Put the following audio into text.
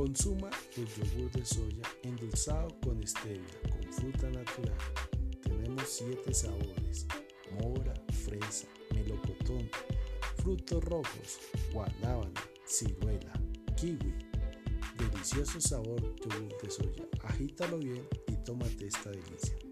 Consuma el yogur de soya endulzado con stevia, con fruta natural. Tenemos 7 sabores, mora, fresa, melocotón, frutos rojos, guanábana, ciruela, kiwi. Delicioso sabor yogur de soya. Agítalo bien y tómate esta delicia.